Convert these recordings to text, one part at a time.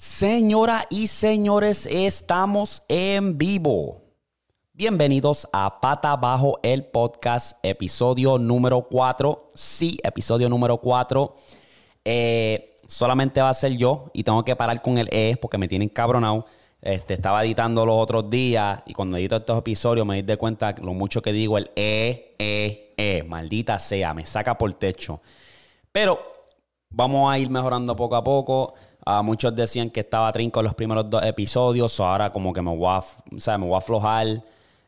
Señoras y señores, estamos en vivo. Bienvenidos a Pata Bajo el Podcast, episodio número 4. Sí, episodio número 4. Eh, solamente va a ser yo y tengo que parar con el E porque me tienen cabronado. Este, estaba editando los otros días y cuando edito estos episodios me di cuenta lo mucho que digo el E, E, E. Maldita sea, me saca por techo. Pero vamos a ir mejorando poco a poco. Ah, muchos decían que estaba trinco en los primeros dos episodios, o ahora como que me voy a, me voy a aflojar.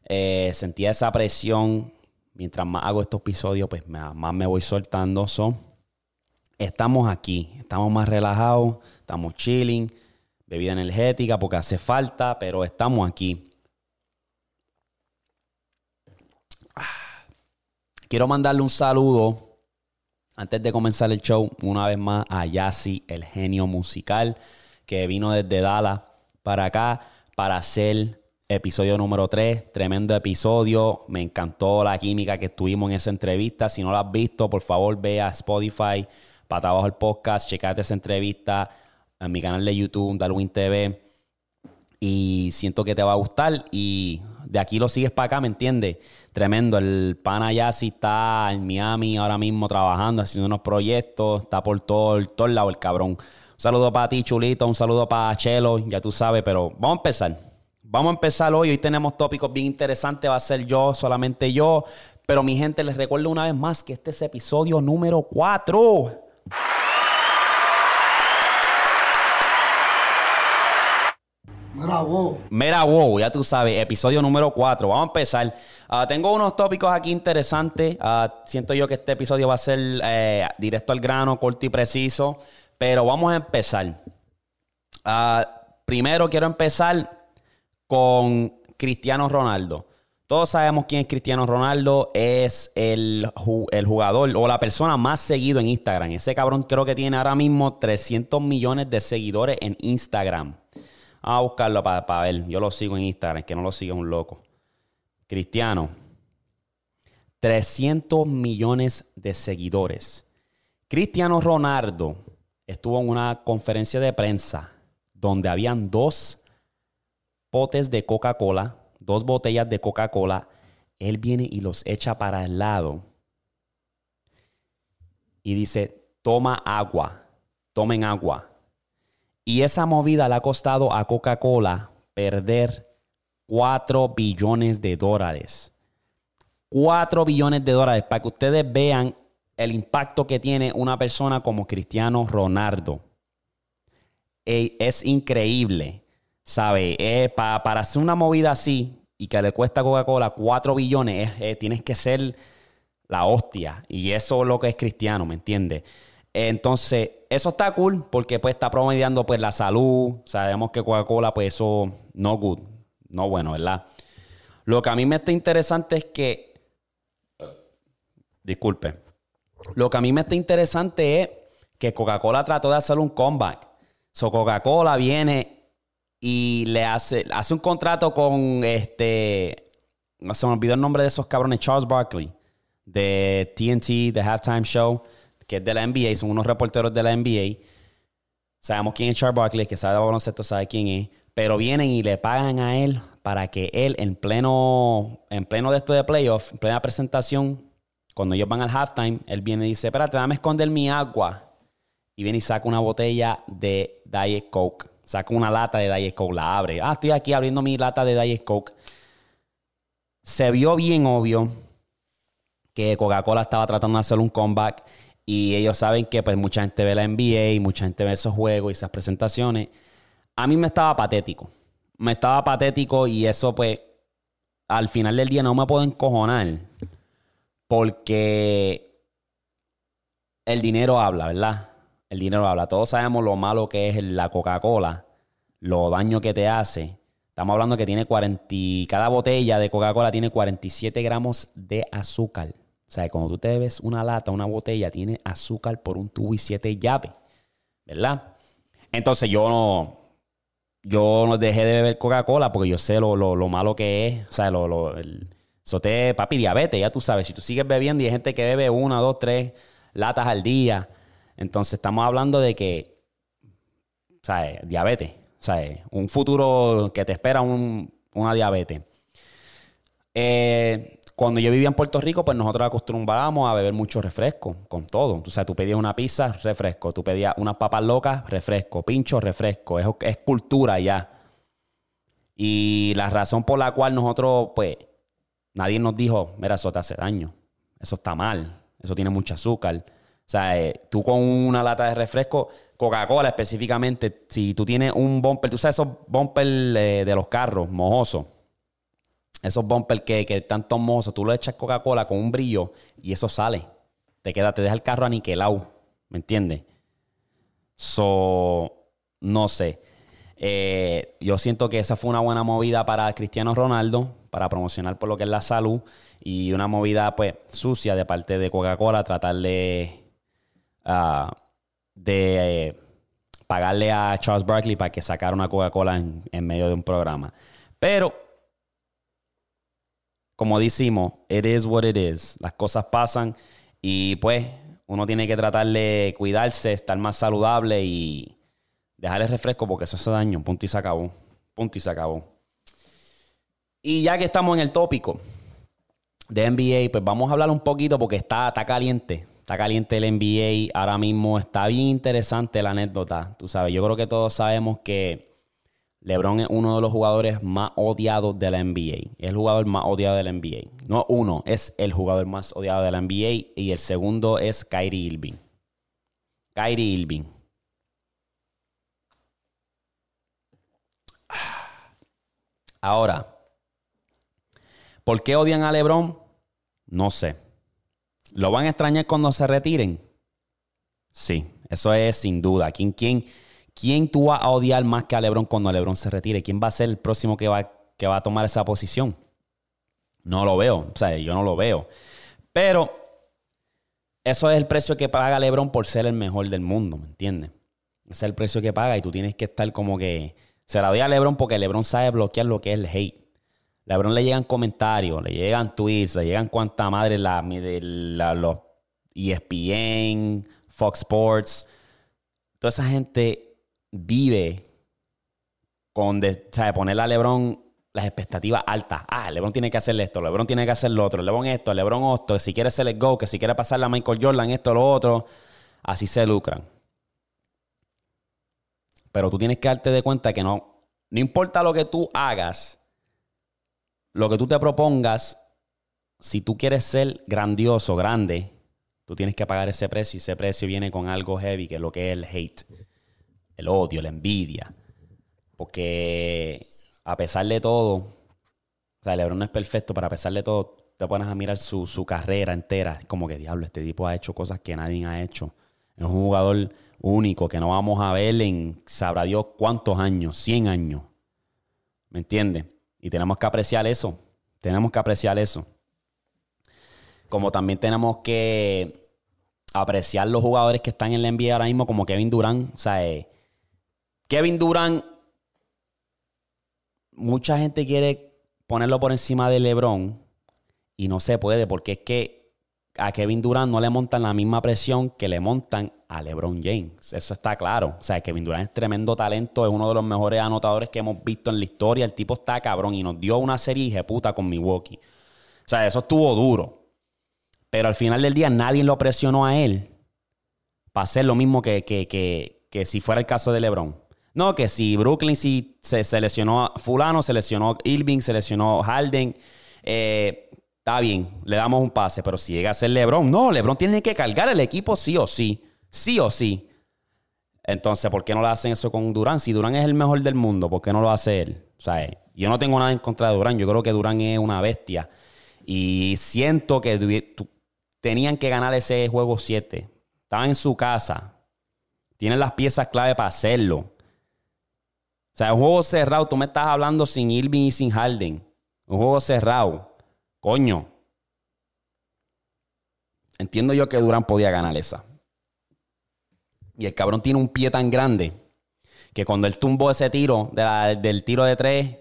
Eh, sentía esa presión. Mientras más hago estos episodios, pues más me voy soltando. So, estamos aquí, estamos más relajados, estamos chilling, bebida energética porque hace falta, pero estamos aquí. Ah, quiero mandarle un saludo antes de comenzar el show, una vez más a Yassi, el genio musical, que vino desde Dallas para acá para hacer episodio número 3. Tremendo episodio. Me encantó la química que tuvimos en esa entrevista. Si no la has visto, por favor, ve a Spotify, para abajo el podcast, checate esa entrevista en mi canal de YouTube, Darwin TV. Y siento que te va a gustar. Y de aquí lo sigues para acá, ¿me entiendes? Tremendo. El pana ya sí está en Miami ahora mismo trabajando, haciendo unos proyectos. Está por todo, todo el lado el cabrón. Un saludo para ti, chulito. Un saludo para Chelo, ya tú sabes. Pero vamos a empezar. Vamos a empezar hoy. Hoy tenemos tópicos bien interesantes. Va a ser yo, solamente yo. Pero mi gente, les recuerdo una vez más que este es episodio número 4. Mira, wow, ya tú sabes, episodio número 4. Vamos a empezar. Ah, tengo unos tópicos aquí interesantes. Ah, siento yo que este episodio va a ser eh, directo al grano, corto y preciso. Pero vamos a empezar. Ah, primero quiero empezar con Cristiano Ronaldo. Todos sabemos quién es Cristiano Ronaldo. Es el, el, jugador o la persona más seguido en Instagram. Ese cabrón creo que tiene ahora mismo 300 millones de seguidores en Instagram. A buscarlo para, ver. Yo lo sigo en Instagram, que no lo sigue un loco. Cristiano. 300 millones de seguidores. Cristiano Ronaldo estuvo en una conferencia de prensa donde habían dos potes de Coca-Cola, dos botellas de Coca-Cola. Él viene y los echa para el lado. Y dice, toma agua, tomen agua. Y esa movida le ha costado a Coca-Cola perder 4 billones de dólares. 4 billones de dólares para que ustedes vean el impacto que tiene una persona como Cristiano Ronaldo. Es increíble, ¿sabe? para, hacer una movida así y que le cuesta a Coca-Cola 4 billones, tienes que ser la hostia. Y eso es lo que es Cristiano, ¿me entiendes? Entonces, eso está cool porque pues está promediando pues la salud. Sabemos que Coca-Cola pues eso no good, no bueno, ¿verdad? Lo que a mí me está interesante es que disculpe. Lo que a mí me está interesante es que Coca-Cola trató de hacer un comeback. So Coca-Cola viene y le hace, hace un contrato con este. No se me olvidó el nombre de esos cabrones, Charles Barkley, de TNT, The Halftime Show que es de la NBA, son unos reporteros de la NBA. Sabemos quién es Charles Barkley, que sabe de baloncesto, sabe quién es. Pero vienen y le pagan a él para que él, en pleno, en pleno de esto de playoff, en plena presentación, cuando ellos van al halftime, él viene y dice: Espérate, dame esconder mi agua. Y viene y saca una botella de Diet Coke. Saca una lata de Diet Coke, la abre. Ah, estoy aquí abriendo mi lata de Diet Coke. Se vio bien obvio que Coca-Cola estaba tratando de hacer un comeback y ellos saben que pues mucha gente ve la NBA y mucha gente ve esos juegos y esas presentaciones. A mí me estaba patético. Me estaba patético y eso pues al final del día no me puedo encojonar porque el dinero habla, ¿verdad? El dinero habla. Todos sabemos lo malo que es la Coca-Cola, lo daño que te hace. Estamos hablando que tiene 40, cada botella de Coca-Cola tiene 47 gramos de azúcar. O sea, cuando tú te bebes una lata, una botella, tiene azúcar por un tubo y siete llaves, ¿verdad? Entonces yo no, yo no dejé de beber Coca-Cola porque yo sé lo, malo que es. O sea, lo, lo el, eso papi, diabetes, ya tú sabes. Si tú sigues bebiendo y hay gente que bebe una, dos, tres latas al día. Entonces estamos hablando de que sea, diabetes. Sea, un futuro que te espera una diabetes. Eh, cuando yo vivía en Puerto Rico, pues nosotros acostumbrábamos a beber mucho refresco, con todo. O sea, tú pedías una pizza, refresco. Tú pedías unas papas locas, refresco. Pincho, refresco. Es, es cultura ya. Y la razón por la cual nosotros, pues, nadie nos dijo, mira, eso te hace daño. Eso está mal. Eso tiene mucho azúcar. O sea, eh, tú con una lata de refresco, Coca-Cola específicamente, si tú tienes un bumper, tú sabes esos bumpers eh, de los carros mojosos esos bumpers que, que están tomosos, tú lo echas Coca-Cola con un brillo y eso sale. Te queda, te deja el carro aniquilado. ¿Me entiendes? So, no sé. Eh, yo siento que esa fue una buena movida para Cristiano Ronaldo, para promocionar por lo que es la salud, y una movida, pues, sucia de parte de Coca-Cola, tratar de, ah, de eh, pagarle a Charles Barkley para que sacara una Coca-Cola en medio de un programa. Pero como decimos, it is what it is. Las cosas pasan y pues uno tiene que tratar de cuidarse, estar más saludable y dejar el refresco porque eso hace daño. Punto y se acabó. Punto y se acabó. Y ya que estamos en el tópico de NBA, pues vamos a hablar un poquito porque está, está caliente. Está caliente el NBA ahora mismo. Está bien interesante la anécdota. Tú sabes, yo creo que todos sabemos que LeBron es uno de los jugadores más odiados de la NBA. Es el jugador más odiado de la NBA. No uno, es el jugador más odiado de la NBA. Y el segundo es Kyrie Irving. Kyrie Irving. Ahora, ¿por qué odian a LeBron? No sé. ¿Lo van a extrañar cuando se retiren? Sí, eso es sin duda. ¿Quién, quién? ¿Quién tú vas a odiar más que a LeBron cuando LeBron se retire? ¿Quién va a ser el próximo que va, que va a tomar esa posición? No lo veo, o sea, yo no lo veo. Pero eso es el precio que paga LeBron por ser el mejor del mundo, ¿me entiendes? Ese es el precio que paga y tú tienes que estar como que... Se la doy a LeBron porque LeBron sabe bloquear lo que es el hate. LeBron le llegan comentarios, le llegan tweets, le llegan cuanta madre la, la, los ESPN, Fox Sports. Toda esa gente vive con de, ponerle a LeBron las expectativas altas. Ah, LeBron tiene que hacer esto, LeBron tiene que hacer lo otro, LeBron esto, LeBron esto, si quiere ser el go, que si quiere pasarle a Michael Jordan esto, lo otro. Así se lucran. Pero tú tienes que darte de cuenta que no, no importa lo que tú hagas, lo que tú te propongas, si tú quieres ser grandioso, grande, tú tienes que pagar ese precio y ese precio viene con algo heavy, que es lo que es el hate el odio, la envidia. Porque a pesar de todo, o sea, LeBron no es perfecto, pero a pesar de todo, te pones a mirar su, carrera entera. Como que, diablo, este tipo ha hecho cosas que nadie ha hecho. Es un jugador único que no vamos a ver en, sabrá Dios cuántos años, 100 años. ¿Me entiendes? Y tenemos que apreciar eso. Tenemos que apreciar eso. Como también tenemos que apreciar los jugadores que están en la NBA ahora mismo, como Kevin Durant. O sea, eh, Kevin Durant, mucha gente quiere ponerlo por encima de LeBron y no se puede porque es que a Kevin Durant no le montan la misma presión que le montan a LeBron James. Eso está claro. O sea, Kevin Durant es tremendo talento, es uno de los mejores anotadores que hemos visto en la historia. El tipo está cabrón y nos dio una serie de puta con Milwaukee. O sea, eso estuvo duro. Pero al final del día nadie lo presionó a él para hacer lo mismo que, que si fuera el caso de LeBron. No, que si Brooklyn si se seleccionó fulano, seleccionó Irving, seleccionó Harden, eh, está bien, le damos un pase, pero si llega a ser LeBron, no, LeBron tiene que cargar el equipo sí o sí, sí o sí. Entonces, ¿por qué no lo hacen eso con Durán? Si Durán es el mejor del mundo, ¿por qué no lo hace él? O sea, yo no tengo nada en contra de Durán, yo creo que Durán es una bestia y siento que tenían que ganar ese juego 7. Estaban en su casa, tienen las piezas clave para hacerlo. O sea, un juego cerrado. Tú me estás hablando sin Irving y sin Harden. Un juego cerrado. Coño. Entiendo yo que Durán podía ganar esa. Y el cabrón tiene un pie tan grande que cuando él tumbó ese tiro del tiro de tres,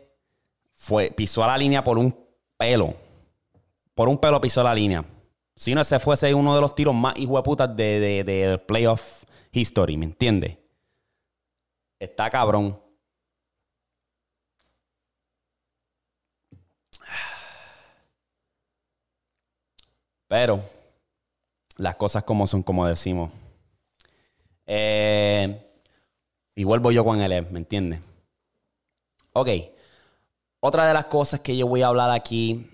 fue, pisó a la línea por un pelo. Por un pelo pisó la línea. Si no, ese fuese uno de los tiros más hijueputas de, de, de playoff history, ¿me entiendes? Está cabrón. Pero las cosas como son, como decimos. Eh, y vuelvo yo con el ¿me entiendes? Ok. Otra de las cosas que yo voy a hablar aquí,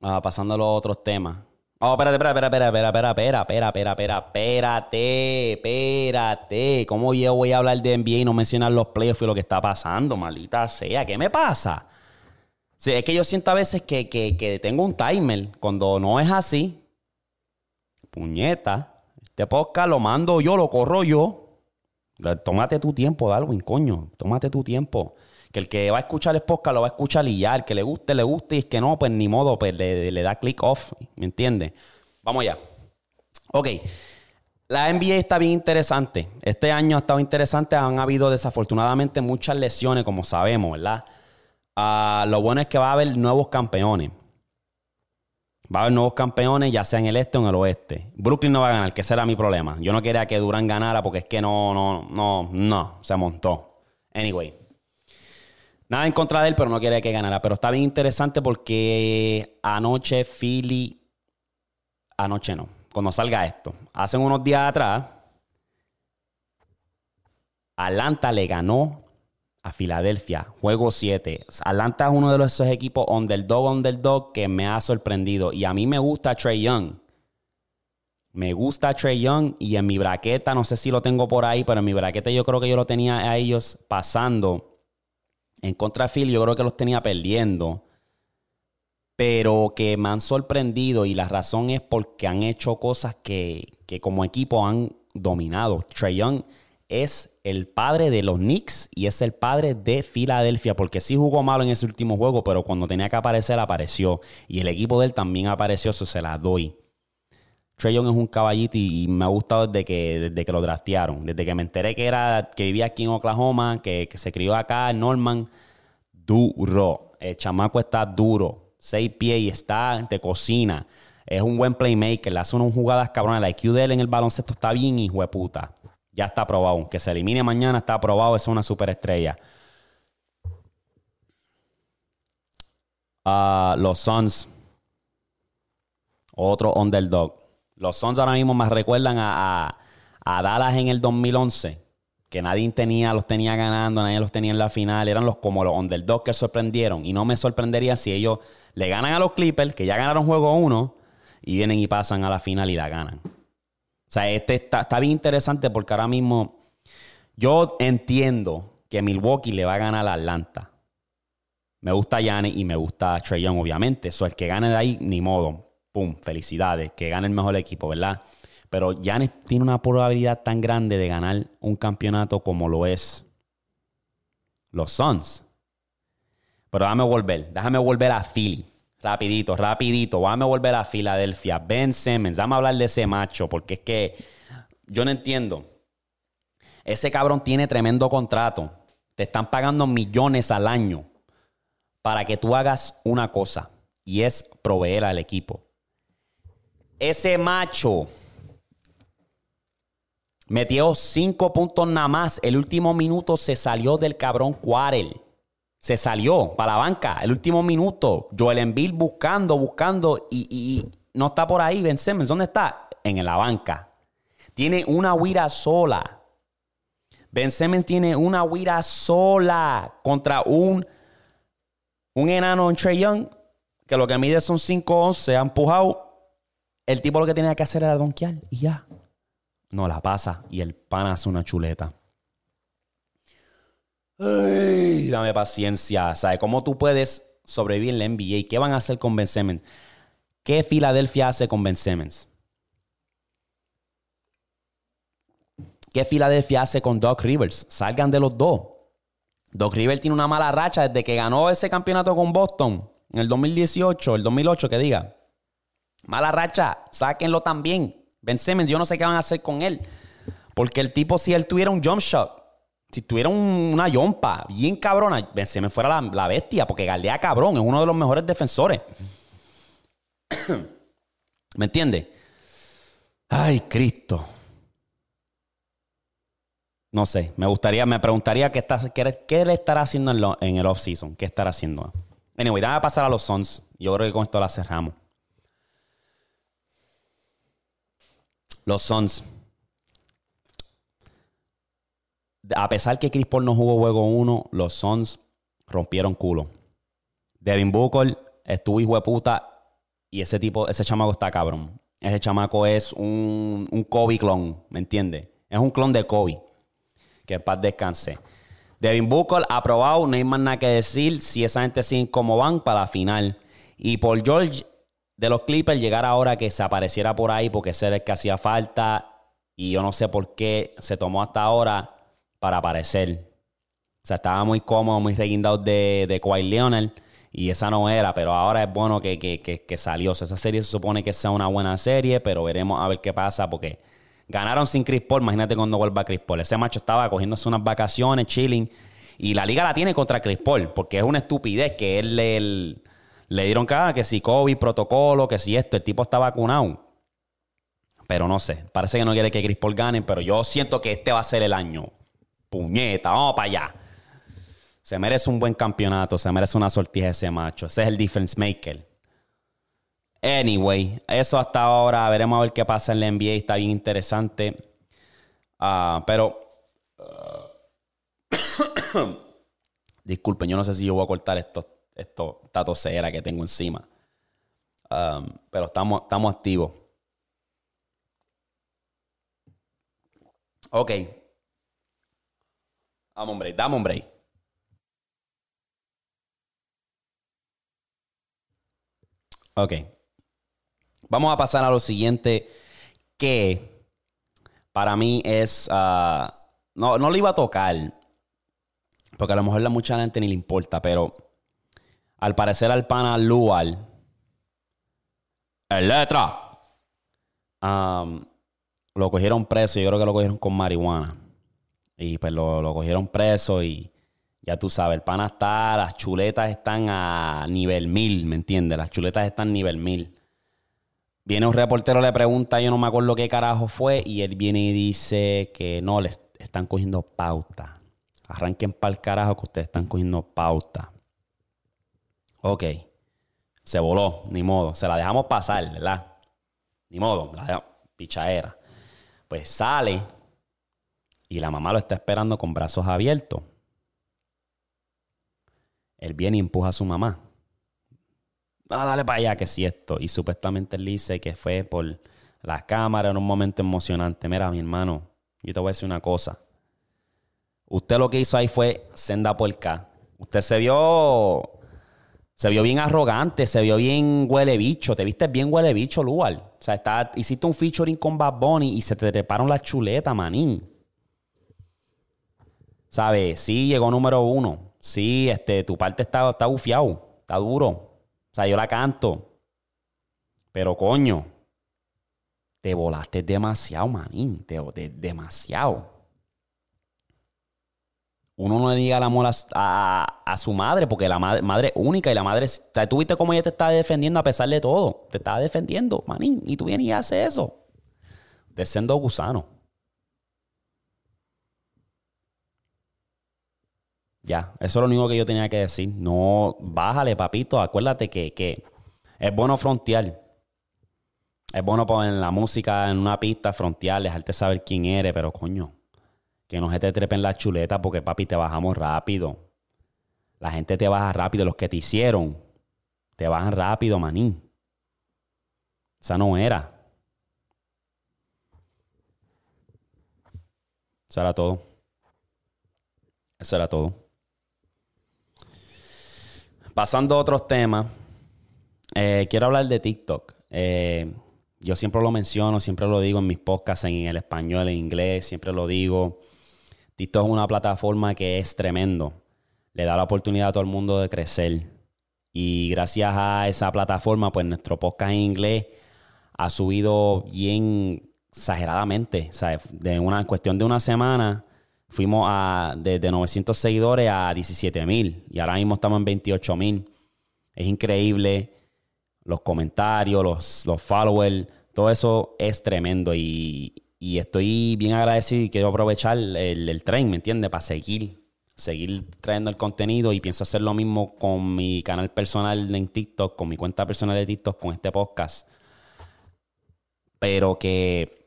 uh, pasando a los otros temas. Oh, espérate, espérate, espérate, espérate, espérate, espérate, espérate, espérate, espérate. ¿Cómo yo voy a hablar de NBA y no mencionar los playoffs y lo que está pasando? Maldita sea, ¿qué me pasa? Es que yo siento a veces que, que tengo un timer cuando no es así. Puñeta, este podcast lo mando yo, lo corro yo. Tómate tu tiempo, Darwin, coño. Tómate tu tiempo. Que el que va a escuchar el podcast lo va a escuchar y ya. El que le guste, le guste. Y es que no, pues ni modo, pues le, da click off. ¿Me entiendes? Vamos allá. Ok. La NBA está bien interesante. Este año ha estado interesante. Han habido desafortunadamente muchas lesiones, como sabemos, ¿verdad? Ah, lo bueno es que va a haber nuevos campeones. Va a haber nuevos campeones, ya sea en el este o en el oeste. Brooklyn no va a ganar, que ese era mi problema. Yo no quería que Durán ganara porque es que no, no, no, no, se montó. Anyway. Nada en contra de él, pero no quería que ganara. Pero está bien interesante porque anoche Philly. Anoche no. Cuando salga esto. Hace unos días atrás. Atlanta le ganó a Filadelfia. Juego 7. Atlanta es uno de esos equipos underdog, underdog que me ha sorprendido. Y a mí me gusta Trey Young. Me gusta Trey Young y en mi braqueta, no sé si lo tengo por ahí, pero en mi braqueta yo creo que yo lo tenía a ellos pasando. En contra Phil, yo creo que los tenía perdiendo. Pero que me han sorprendido y la razón es porque han hecho cosas que, que como equipo han dominado. Trey Young es el padre de los Knicks y es el padre de Filadelfia, porque sí jugó malo en ese último juego, pero cuando tenía que aparecer, apareció. Y el equipo de él también apareció, eso se la doy. Trey Young es un caballito y, me ha gustado desde que, desde que lo draftearon. Desde que me enteré que, era, que vivía aquí en Oklahoma, que, se crió acá Norman. Duro. El chamaco está duro. Seis pies y está de cocina. Es un buen playmaker. Le hace unas jugadas cabronas. La IQ de él en el baloncesto está bien, hijo de puta. Ya está aprobado. Que se elimine mañana está aprobado. Es una superestrella. Uh, los Suns. Otro underdog. Los Suns ahora mismo me recuerdan a, Dallas en el 2011. Que nadie tenía, los tenía ganando, nadie los tenía en la final. Eran los como los underdogs que sorprendieron. Y no me sorprendería si ellos le ganan a los Clippers, que ya ganaron juego uno, y vienen y pasan a la final y la ganan. O sea, este está, bien interesante porque ahora mismo yo entiendo que Milwaukee le va a ganar a Atlanta. Me gusta Giannis y me gusta Trey Young, obviamente. Eso, el que gane de ahí, ni modo. Pum, felicidades. Que gane el mejor equipo, ¿verdad? Pero Giannis tiene una probabilidad tan grande de ganar un campeonato como lo es los Suns. Pero déjame volver. Déjame volver a Philly. Rapidito, rapidito. Vamos a volver a Filadelfia. Ben Simmons. Vamos a hablar de ese macho. Porque es que yo no entiendo. Ese cabrón tiene tremendo contrato. Te están pagando millones al año para que tú hagas una cosa. Y es proveer al equipo. Ese macho metió cinco puntos nada más. El último minuto se salió del cabrón Quarel se salió para la banca el último minuto. Joel Embiid buscando, buscando y, no está por ahí. Ben Simmons, ¿dónde está? En la banca. Tiene una huira sola. Ben Simmons tiene una huira sola contra un, un enano en Trey Young que lo que mide son 5'11, se ha empujado. El tipo lo que tenía que hacer era donkear y ya. No la pasa y el pan hace una chuleta. Ay, dame paciencia. ¿Sabes cómo tú puedes sobrevivir en la NBA? ¿Qué van a hacer con Ben Simmons? ¿Qué Filadelfia hace con Ben Simmons? ¿Qué Filadelfia hace con Doc Rivers? Salgan de los dos. Doc Rivers tiene una mala racha desde que ganó ese campeonato con Boston en el 2018, el 2008, que diga. Mala racha, sáquenlo también. Ben Simmons, yo no sé qué van a hacer con él. Porque el tipo, si él tuviera un jump shot, si tuviera una yompa bien cabrona, se me fuera la, bestia, porque Galdea cabrón, es uno de los mejores defensores. ¿Me entiendes? Ay, Cristo. no sé, me gustaría, me preguntaría qué, está, qué, qué le estará haciendo en, el off-season. ¿Qué estará haciendo? Anyway, déjame pasar a los Suns. Yo creo que con esto la cerramos. Los Suns. A pesar que Chris Paul no jugó juego 1, los Suns rompieron culo. Devin Booker estuvo hijo de puta y ese tipo, ese chamaco está cabrón. Ese chamaco es un, un Kobe clon, ¿me entiendes? Es un clon de Kobe. Que en paz descanse. Devin Booker aprobado, no hay más nada que decir. Si esa gente sigue como van para la final. Y Paul George de los Clippers llegar ahora que se apareciera por ahí porque ese era que hacía falta. Y yo no sé por qué se tomó hasta ahora para aparecer. O sea, estaba muy cómodo, muy reguindado de, de Kawhi Leonard. Y esa no era, pero ahora es bueno que, que, que, salió. Esa serie se supone que sea una buena serie, pero veremos a ver qué pasa porque ganaron sin Chris Paul. Imagínate cuando vuelva Chris Paul. Ese macho estaba cogiéndose unas vacaciones, chilling. Y la liga la tiene contra Chris Paul porque es una estupidez que él le, dieron cada que si COVID, protocolo, que si esto, el tipo está vacunado. Pero no sé, parece que no quiere que Chris Paul gane, pero yo siento que este va a ser el año. Puñeta, vamos para allá. Se merece un buen campeonato, se merece una sortija ese macho. Ese es el difference maker. Anyway, eso hasta ahora. Veremos a ver qué pasa en la NBA. Está bien interesante. Ah, pero. Disculpen, yo no sé si yo voy a cortar esto, esto, esta tosera que tengo encima. Um, pero estamos, estamos activos. Ok. Vamos, hombre, dame un break. Ok. Vamos a pasar a lo siguiente que para mí es... ah, no, no lo iba a tocar, porque a lo mejor a mucha gente ni le importa, pero al parecer al pana Lual, el letra, am, lo cogieron preso, yo creo que lo cogieron con marihuana. Y pues lo, lo cogieron preso y ya tú sabes, el pana está, las chuletas están a nivel mil, ¿me entiendes? Las chuletas están a nivel mil. Viene un reportero, le pregunta, yo no me acuerdo qué carajo fue, y él viene y dice que no, le est- están cogiendo pauta. Arranquen para el carajo que ustedes están cogiendo pauta. Ok. Se voló, ni modo. Se la dejamos pasar, ¿verdad? Ni modo, la dejamos- pichaera. Pues sale y la mamá lo está esperando con brazos abiertos. Él viene y empuja a su mamá. Ah, dale para allá, que si esto. Y supuestamente él dice que fue por la cámara en un momento emocionante. Mira, mi hermano, yo te voy a decir una cosa. Usted lo que hizo ahí fue senda puerca. Usted se vio. Se vio bien arrogante, se vio bien huele bicho. Te viste bien huele bicho, Lual. O sea, está, hiciste un featuring con Bad Bunny y se te treparon las chuletas, manín. ¿Sabes? Sí, llegó número uno. Sí, este, tu parte está, está bufiado. Está duro. O sea, yo la canto. Pero coño, te volaste demasiado, manín. Demasiado. Uno no le diga el amor a, a- su madre, porque la madre, madre es única y la madre. Tú viste cómo ella te está defendiendo a pesar de todo. Te está defendiendo, manín. Y tú vienes y haces eso. De siendo gusano. Ya, eso es lo único que yo tenía que decir. No, bájale, papito. Acuérdate que, que es bueno frontear. Es bueno poner la música en una pista, frontear, dejarte saber quién eres, pero coño, que no se te trepen las chuletas porque, papi, te bajamos rápido. La gente te baja rápido. Los que te hicieron, te bajan rápido, manín. Esa no era. Eso era todo. Eso era todo. Pasando a otros temas, eh, quiero hablar de TikTok. Eh, yo siempre lo menciono, siempre lo digo en mis podcasts en el español, en inglés, siempre lo digo. TikTok es una plataforma que es tremendo. Le da la oportunidad a todo el mundo de crecer. Y gracias a esa plataforma, pues nuestro podcast en inglés ha subido bien exageradamente. O sea, de una cuestión de una semana fuimos a desde 900 seguidores a 17 mil y ahora mismo estamos en 28 mil. Es increíble. Los comentarios, los, los followers, todo eso es tremendo. Y, y estoy bien agradecido y quiero aprovechar el, el tren, ¿me entiendes? Para seguir, seguir trayendo el contenido y pienso hacer lo mismo con mi canal personal en TikTok, con mi cuenta personal de TikTok, con este podcast. Pero que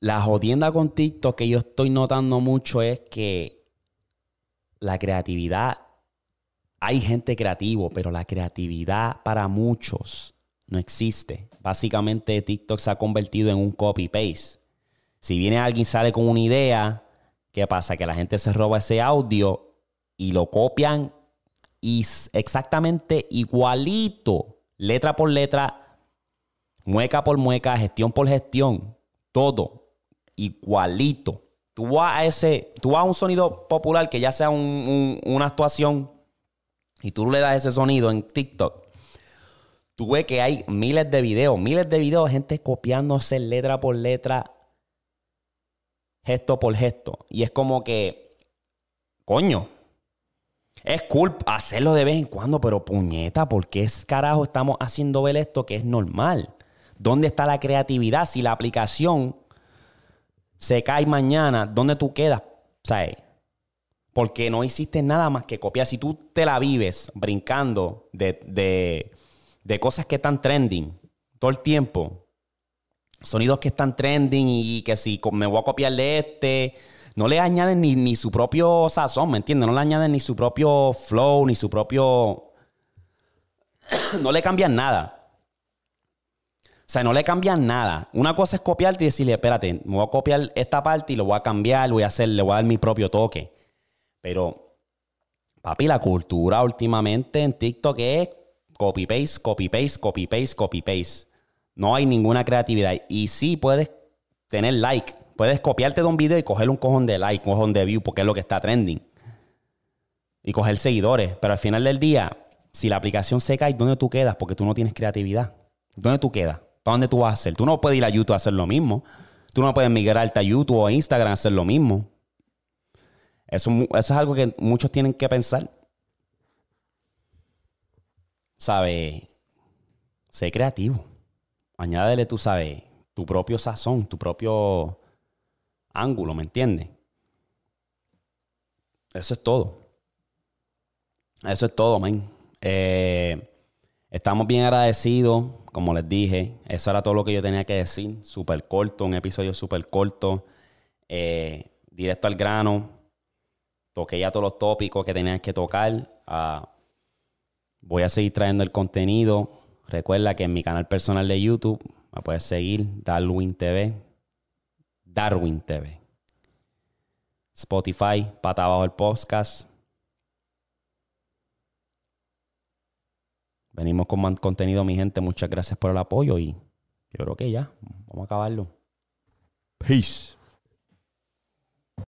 la jodienda con TikTok que yo estoy notando mucho es que la creatividad, hay gente creativo, pero la creatividad para muchos no existe. Básicamente TikTok se ha convertido en un copy-paste. Si viene alguien sale con una idea, ¿qué pasa? Que la gente se roba ese audio y lo copian y exactamente igualito, letra por letra, mueca por mueca, gestión por gestión, todo igualito. Tú vas a ese, tú vas a un sonido popular que ya sea una actuación y tú le das ese sonido en TikTok tú ves que hay miles de videos, miles de videos de gente copiándose letra por letra, gesto por gesto. Y es como que, coño, es cool hacerlo de vez en cuando, pero puñeta, ¿por qué es carajo estamos haciendo ver esto que es normal? ¿Dónde está la creatividad? Si la aplicación se cae mañana, ¿dónde tú quedas? ¿Sabes? Porque no hiciste nada más que copiar. Si tú te la vives brincando de, de de cosas que están trending todo el tiempo. Sonidos que están trending y que si me voy a copiar de este, no le añaden ni, su propio sazón, ¿me entiendes? No le añaden ni su propio flow, ni su propio... no le cambian nada. O sea, no le cambian nada. Una cosa es copiarte y decirle, espérate, me voy a copiar esta parte y lo voy a cambiar, voy a hacer, le voy a dar mi propio toque. Pero, papi, la cultura últimamente en TikTok es Copy-paste, copy-paste, copy-paste, copy-paste. No hay ninguna creatividad. Y sí puedes tener like. Puedes copiarte de un video y coger un cojón de like, un cojón de view, porque es lo que está trending. Y coger seguidores. Pero al final del día, si la aplicación se cae, ¿dónde tú quedas? Porque tú no tienes creatividad. ¿Dónde tú quedas? ¿Para dónde tú vas a hacer? Tú no puedes ir a YouTube a hacer lo mismo. Tú no puedes migrarte a YouTube o a Instagram a hacer lo mismo. Eso, eso es algo que muchos tienen que pensar. ¿sabes? Sé creativo. Añádele, tú sabes, tu propio sazón, tu propio ángulo, ¿me entiendes? Eso es todo. Eso es todo, man. Eh, estamos bien agradecidos, como les dije. Eso era todo lo que yo tenía que decir. Súper corto, un episodio súper corto. Eh, directo al grano. Toqué ya todos los tópicos que tenían que tocar. Uh, Voy a seguir trayendo el contenido. Recuerda que en mi canal personal de YouTube me puedes seguir, Darwin TV. Darwin TV. Spotify, pata abajo el podcast. Venimos con más contenido, mi gente. Muchas gracias por el apoyo y yo creo que ya. Vamos a acabarlo. Peace.